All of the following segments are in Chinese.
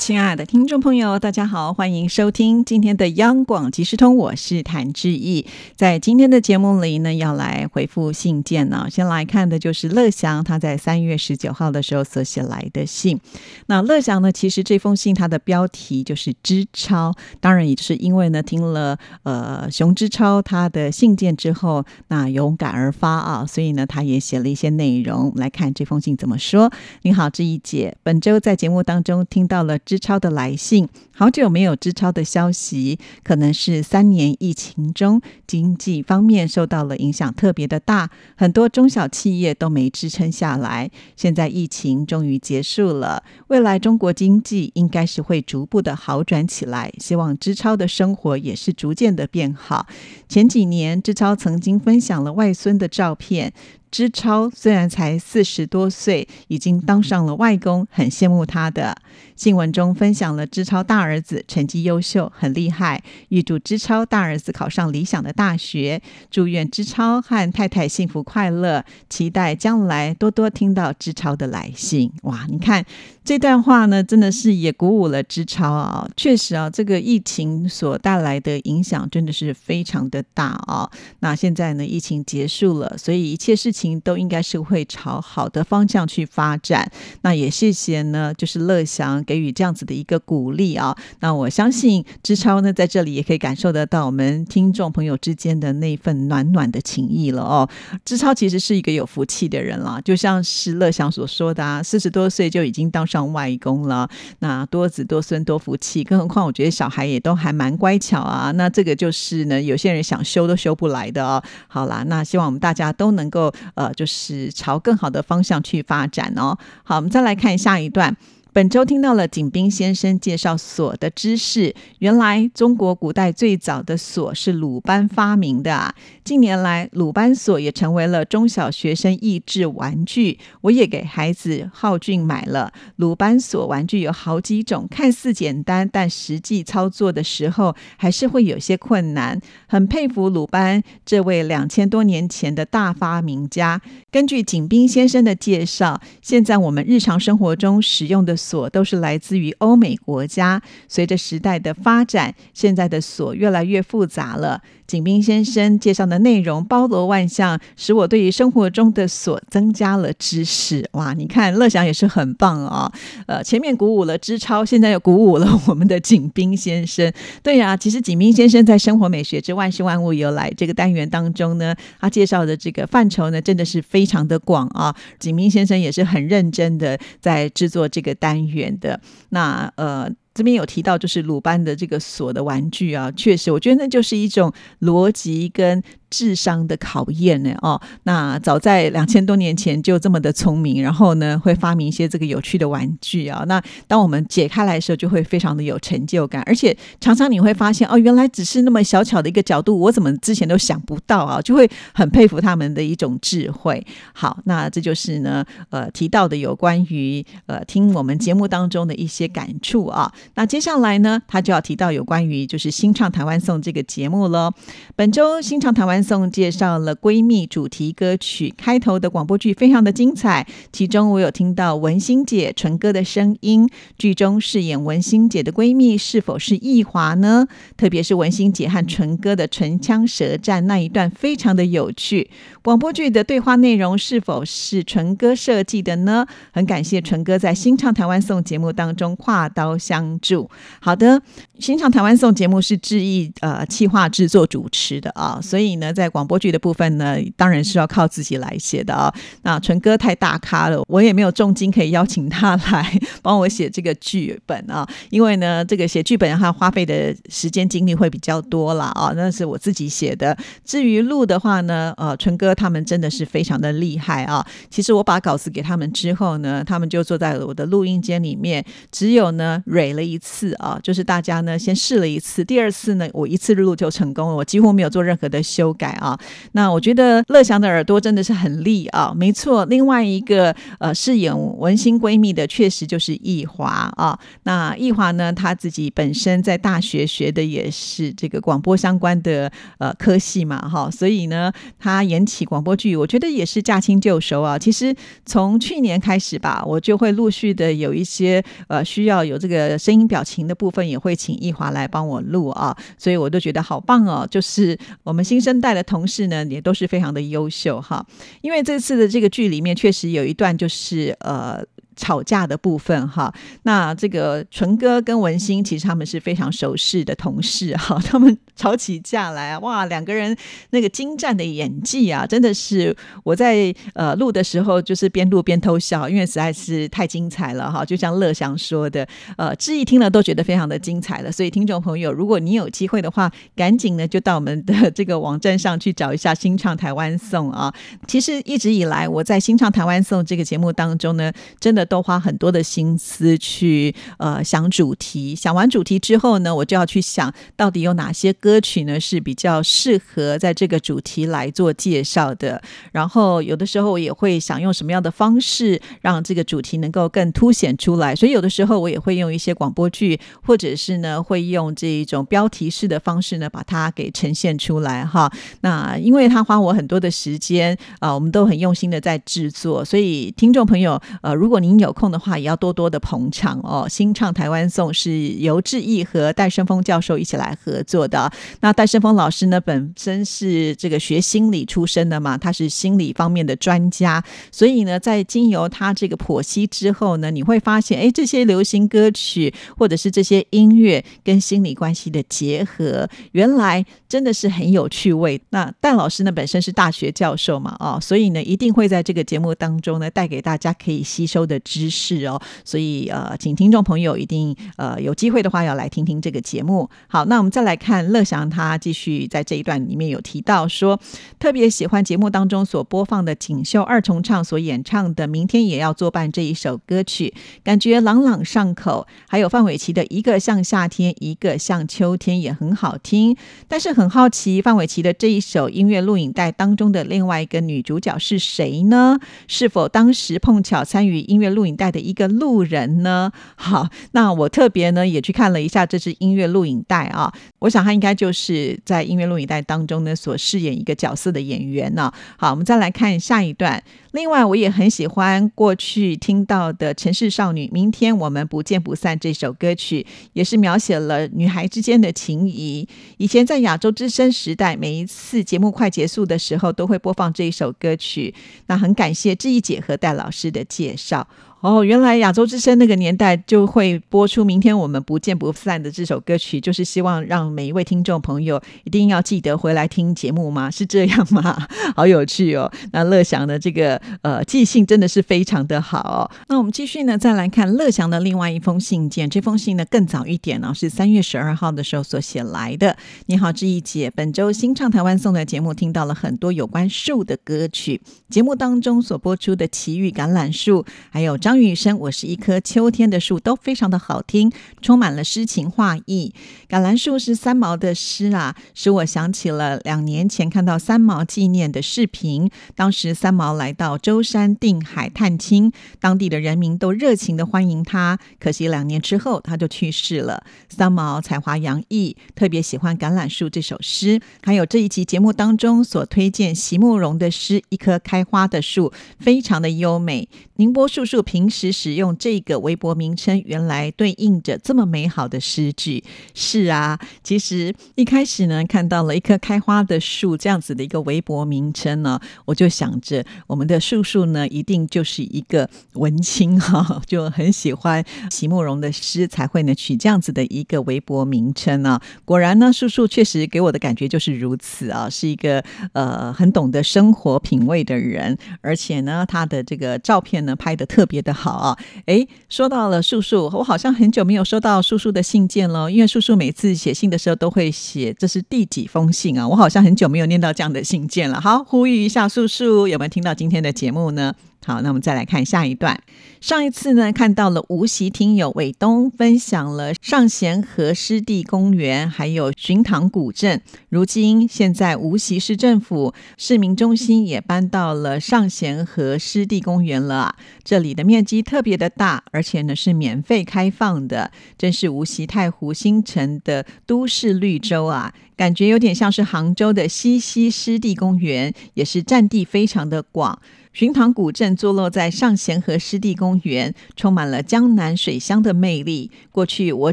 亲爱的听众朋友，大家好，欢迎收听今天的央广即时通，我是谭志毅。在今天的节目里呢，要来回复信件呢。先来看的就是乐祥他在三月十九号的时候所写来的信。那乐祥呢，其实这封信它的标题就是“知超”，当然也就是因为呢听了呃熊之超他的信件之后，那有感而发啊，所以呢他也写了一些内容来看这封信怎么说。你好，志毅姐，本周在节目当中听到了知。超的来信，好久没有支超的消息，可能是三年疫情中经济方面受到了影响特别的大，很多中小企业都没支撑下来。现在疫情终于结束了，未来中国经济应该是会逐步的好转起来，希望支超的生活也是逐渐的变好。前几年，支超曾经分享了外孙的照片。支超虽然才四十多岁，已经当上了外公，很羡慕他的。新闻中分享了支超大儿子成绩优秀，很厉害，预祝知超大儿子考上理想的大学，祝愿知超和太太幸福快乐，期待将来多多听到知超的来信。哇，你看这段话呢，真的是也鼓舞了支超啊！确实啊，这个疫情所带来的影响真的是非常的大啊。那现在呢，疫情结束了，所以一切事情。都应该是会朝好的方向去发展。那也谢谢呢，就是乐祥给予这样子的一个鼓励啊。那我相信志超呢，在这里也可以感受得到我们听众朋友之间的那份暖暖的情谊了哦。志超其实是一个有福气的人了，就像是乐祥所说的啊，四十多岁就已经当上外公了，那多子多孙多福气。更何况我觉得小孩也都还蛮乖巧啊。那这个就是呢，有些人想修都修不来的哦。好啦，那希望我们大家都能够。呃，就是朝更好的方向去发展哦。好，我们再来看下一段。本周听到了景斌先生介绍锁的知识，原来中国古代最早的锁是鲁班发明的啊。近年来，鲁班锁也成为了中小学生益智玩具。我也给孩子浩俊买了鲁班锁玩具，有好几种，看似简单，但实际操作的时候还是会有些困难。很佩服鲁班这位两千多年前的大发明家。根据景斌先生的介绍，现在我们日常生活中使用的锁都是来自于欧美国家。随着时代的发展，现在的锁越来越复杂了。景斌先生介绍的内容包罗万象，使我对于生活中的锁增加了知识。哇，你看乐祥也是很棒啊！呃，前面鼓舞了知超，现在又鼓舞了我们的景斌先生。对呀，其实景斌先生在生活美学之万事万物由来这个单元当中呢，他介绍的这个范畴呢，真的是非常的广啊。景斌先生也是很认真的在制作这个单元的。那呃。这边有提到，就是鲁班的这个锁的玩具啊，确实，我觉得那就是一种逻辑跟。智商的考验呢？哦，那早在两千多年前就这么的聪明，然后呢会发明一些这个有趣的玩具啊。那当我们解开来的时候，就会非常的有成就感，而且常常你会发现哦，原来只是那么小巧的一个角度，我怎么之前都想不到啊？就会很佩服他们的一种智慧。好，那这就是呢呃提到的有关于呃听我们节目当中的一些感触啊。那接下来呢，他就要提到有关于就是新唱台湾颂这个节目喽。本周新唱台湾。颂介绍了闺蜜主题歌曲开头的广播剧，非常的精彩。其中我有听到文心姐纯歌的声音。剧中饰演文心姐的闺蜜是否是易华呢？特别是文心姐和纯哥的唇枪舌战那一段，非常的有趣。广播剧的对话内容是否是纯哥设计的呢？很感谢纯哥在新唱台湾颂节目当中跨刀相帮助。好的，新唱台湾颂节目是志毅呃企划制作主持的啊，所以呢。在广播剧的部分呢，当然是要靠自己来写的啊。那纯哥太大咖了，我也没有重金可以邀请他来帮我写这个剧本啊。因为呢，这个写剧本他花费的时间精力会比较多了啊。那是我自己写的。至于录的话呢，呃，纯哥他们真的是非常的厉害啊。其实我把稿子给他们之后呢，他们就坐在我的录音间里面，只有呢蕊了一次啊，就是大家呢先试了一次，第二次呢我一次录就成功了，我几乎没有做任何的修改啊。那我觉得乐祥的耳朵真的是很利啊，没错。另外一个呃饰演文心闺蜜的确实就是易华啊。那易华呢，他自己本身在大学学的也是这个广播相关的呃科系嘛，哈，所以呢，他演起广播剧，我觉得也是驾轻就熟啊。其实从去年开始吧，我就会陆续的有一些呃需要有这个声音表情的部分，也会请易华来帮我录啊，所以我都觉得好棒哦。就是我们新生代的同事呢，也都是非常的优秀哈。因为这次的这个剧里面，确实有一段就是呃。吵架的部分哈，那这个纯哥跟文心其实他们是非常熟识的同事哈，他们吵起架来哇，两个人那个精湛的演技啊，真的是我在呃录的时候就是边录边偷笑，因为实在是太精彩了哈。就像乐祥说的，呃，志毅听了都觉得非常的精彩了。所以听众朋友，如果你有机会的话，赶紧呢就到我们的这个网站上去找一下《新唱台湾颂》啊。其实一直以来我在《新唱台湾颂》这个节目当中呢，真的。都花很多的心思去呃想主题，想完主题之后呢，我就要去想到底有哪些歌曲呢是比较适合在这个主题来做介绍的。然后有的时候我也会想用什么样的方式让这个主题能够更凸显出来。所以有的时候我也会用一些广播剧，或者是呢会用这一种标题式的方式呢把它给呈现出来哈。那因为它花我很多的时间啊，我们都很用心的在制作，所以听众朋友呃，如果您有空的话，也要多多的捧场哦。新唱台湾颂是由志毅和戴胜峰教授一起来合作的。那戴胜峰老师呢，本身是这个学心理出身的嘛，他是心理方面的专家，所以呢，在经由他这个剖析之后呢，你会发现，哎，这些流行歌曲或者是这些音乐跟心理关系的结合，原来真的是很有趣味。那戴老师呢，本身是大学教授嘛，哦，所以呢，一定会在这个节目当中呢，带给大家可以吸收的。知识哦，所以呃，请听众朋友一定呃有机会的话要来听听这个节目。好，那我们再来看乐祥，他继续在这一段里面有提到说，特别喜欢节目当中所播放的锦绣二重唱所演唱的《明天也要作伴》这一首歌曲，感觉朗朗上口。还有范玮琪的一个像夏天，一个像秋天也很好听。但是很好奇，范玮琪的这一首音乐录影带当中的另外一个女主角是谁呢？是否当时碰巧参与音乐录？影带的一个路人呢？好，那我特别呢也去看了一下这支音乐录影带啊，我想他应该就是在音乐录影带当中呢所饰演一个角色的演员呢。好，我们再来看下一段。另外，我也很喜欢过去听到的《城市少女》，明天我们不见不散这首歌曲，也是描写了女孩之间的情谊。以前在亚洲之声时代，每一次节目快结束的时候，都会播放这一首歌曲。那很感谢志毅姐和戴老师的介绍。哦，原来亚洲之声那个年代就会播出《明天我们不见不散》的这首歌曲，就是希望让每一位听众朋友一定要记得回来听节目吗？是这样吗？好有趣哦！那乐祥的这个呃记性真的是非常的好。那我们继续呢，再来看乐祥的另外一封信件。这封信呢更早一点呢，是三月十二号的时候所写来的。你好，志毅姐，本周新唱台湾送的节目听到了很多有关树的歌曲，节目当中所播出的奇遇橄榄树，还有张。张雨生，我是一棵秋天的树，都非常的好听，充满了诗情画意。橄榄树是三毛的诗啊，使我想起了两年前看到三毛纪念的视频。当时三毛来到舟山定海探亲，当地的人民都热情的欢迎他。可惜两年之后他就去世了。三毛才华洋溢，特别喜欢《橄榄树》这首诗，还有这一集节目当中所推荐席慕容的诗《一棵开花的树》，非常的优美。宁波树树平时使用这个微博名称，原来对应着这么美好的诗句。是啊，其实一开始呢，看到了一棵开花的树这样子的一个微博名称呢，我就想着我们的树树呢，一定就是一个文青哈，就很喜欢席慕容的诗，才会呢取这样子的一个微博名称啊。果然呢，树树确实给我的感觉就是如此啊，是一个呃很懂得生活品味的人，而且呢，他的这个照片呢。拍的特别的好啊！诶，说到了叔叔，我好像很久没有收到叔叔的信件了，因为叔叔每次写信的时候都会写这是第几封信啊，我好像很久没有念到这样的信件了。好，呼吁一下叔叔，有没有听到今天的节目呢？好，那我们再来看下一段。上一次呢，看到了无锡听友伟东分享了上贤河湿地公园，还有寻塘古镇。如今，现在无锡市政府市民中心也搬到了上贤河湿地公园了！这里的面积特别的大，而且呢是免费开放的，真是无锡太湖新城的都市绿洲啊！感觉有点像是杭州的西溪湿地公园，也是占地非常的广。寻塘古镇坐落在上贤河湿地公园，充满了江南水乡的魅力。过去我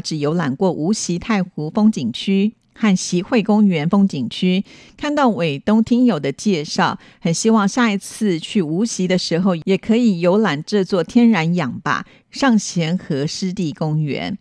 只游览过无锡太湖风景区和习会公园风景区，看到伟东听友的介绍，很希望下一次去无锡的时候，也可以游览这座天然氧吧——上贤河湿地公园。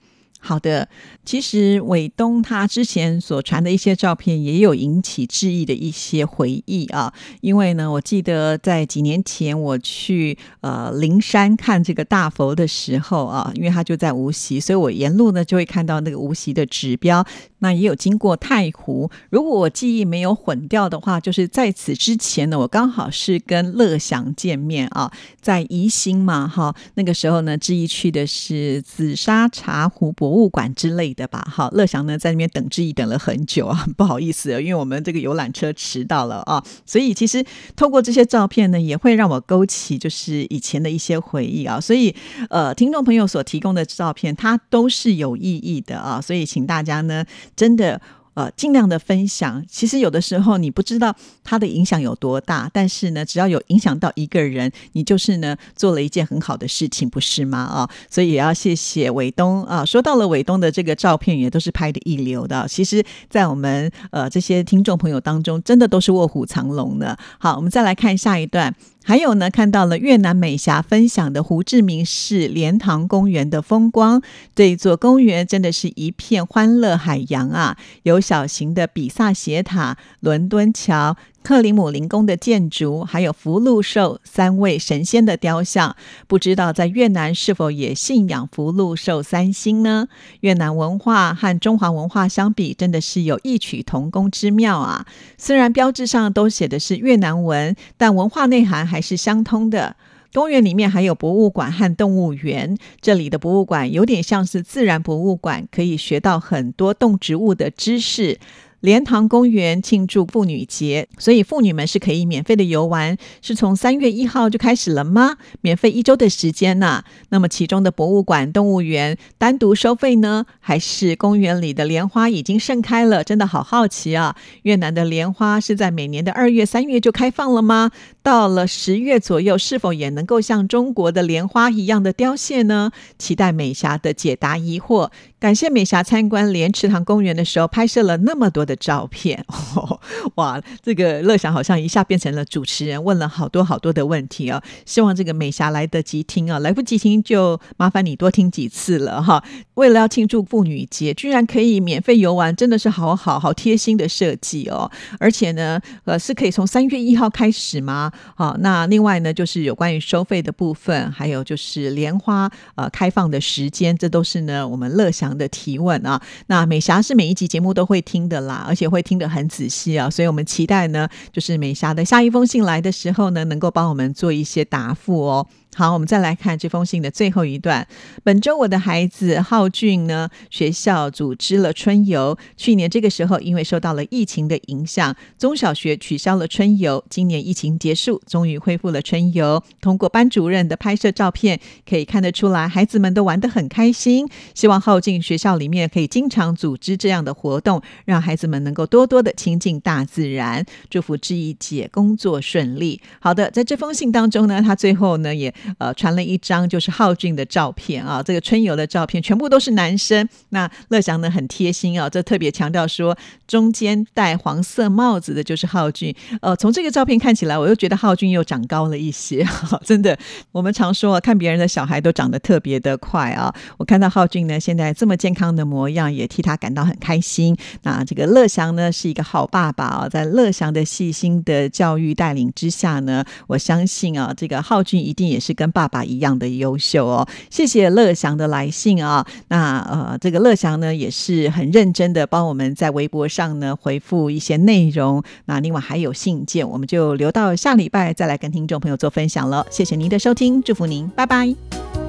好的，其实伟东他之前所传的一些照片也有引起质疑的一些回忆啊，因为呢，我记得在几年前我去呃灵山看这个大佛的时候啊，因为他就在无锡，所以我沿路呢就会看到那个无锡的指标。那也有经过太湖，如果我记忆没有混掉的话，就是在此之前呢，我刚好是跟乐祥见面啊，在宜兴嘛，哈，那个时候呢，志毅去的是紫砂茶壶博物馆之类的吧，哈，乐祥呢在那边等志毅等了很久啊，不好意思，因为我们这个游览车迟到了啊，所以其实透过这些照片呢，也会让我勾起就是以前的一些回忆啊，所以呃，听众朋友所提供的照片，它都是有意义的啊，所以请大家呢。真的，呃，尽量的分享。其实有的时候你不知道它的影响有多大，但是呢，只要有影响到一个人，你就是呢做了一件很好的事情，不是吗？啊，所以也要谢谢伟东啊。说到了伟东的这个照片，也都是拍的一流的。其实，在我们呃这些听众朋友当中，真的都是卧虎藏龙的。好，我们再来看下一段。还有呢，看到了越南美霞分享的胡志明市莲塘公园的风光。这一座公园真的是一片欢乐海洋啊！有小型的比萨斜塔、伦敦桥。克里姆林宫的建筑，还有福禄寿三位神仙的雕像，不知道在越南是否也信仰福禄寿三星呢？越南文化和中华文化相比，真的是有异曲同工之妙啊！虽然标志上都写的是越南文，但文化内涵还是相通的。公园里面还有博物馆和动物园，这里的博物馆有点像是自然博物馆，可以学到很多动植物的知识。莲塘公园庆祝妇女节，所以妇女们是可以免费的游玩，是从三月一号就开始了吗？免费一周的时间呢？那么其中的博物馆、动物园单独收费呢，还是公园里的莲花已经盛开了？真的好好奇啊！越南的莲花是在每年的二月、三月就开放了吗？到了十月左右，是否也能够像中国的莲花一样的凋谢呢？期待美霞的解答疑惑。感谢美霞参观莲池塘公园的时候拍摄了那么多的照片，哇！这个乐祥好像一下变成了主持人，问了好多好多的问题哦。希望这个美霞来得及听啊，来不及听就麻烦你多听几次了哈。为了要庆祝妇女节，居然可以免费游玩，真的是好好好贴心的设计哦。而且呢，呃，是可以从三月一号开始吗？好，那另外呢，就是有关于收费的部分，还有就是莲花呃开放的时间，这都是呢我们乐享的提问啊，那美霞是每一集节目都会听的啦，而且会听得很仔细啊，所以我们期待呢，就是美霞的下一封信来的时候呢，能够帮我们做一些答复哦。好，我们再来看这封信的最后一段。本周我的孩子浩俊呢，学校组织了春游。去年这个时候，因为受到了疫情的影响，中小学取消了春游。今年疫情结束，终于恢复了春游。通过班主任的拍摄照片，可以看得出来，孩子们都玩得很开心。希望浩俊学校里面可以经常组织这样的活动，让孩子们能够多多的亲近大自然。祝福志毅姐工作顺利。好的，在这封信当中呢，他最后呢也。呃，传了一张就是浩俊的照片啊，这个春游的照片全部都是男生。那乐祥呢很贴心啊，这特别强调说，中间戴黄色帽子的就是浩俊。呃，从这个照片看起来，我又觉得浩俊又长高了一些。真的，我们常说啊看别人的小孩都长得特别的快啊。我看到浩俊呢现在这么健康的模样，也替他感到很开心。那这个乐祥呢是一个好爸爸啊，在乐祥的细心的教育带领之下呢，我相信啊，这个浩俊一定也是。跟爸爸一样的优秀哦，谢谢乐祥的来信啊。那呃，这个乐祥呢也是很认真的帮我们在微博上呢回复一些内容。那另外还有信件，我们就留到下礼拜再来跟听众朋友做分享了。谢谢您的收听，祝福您，拜拜。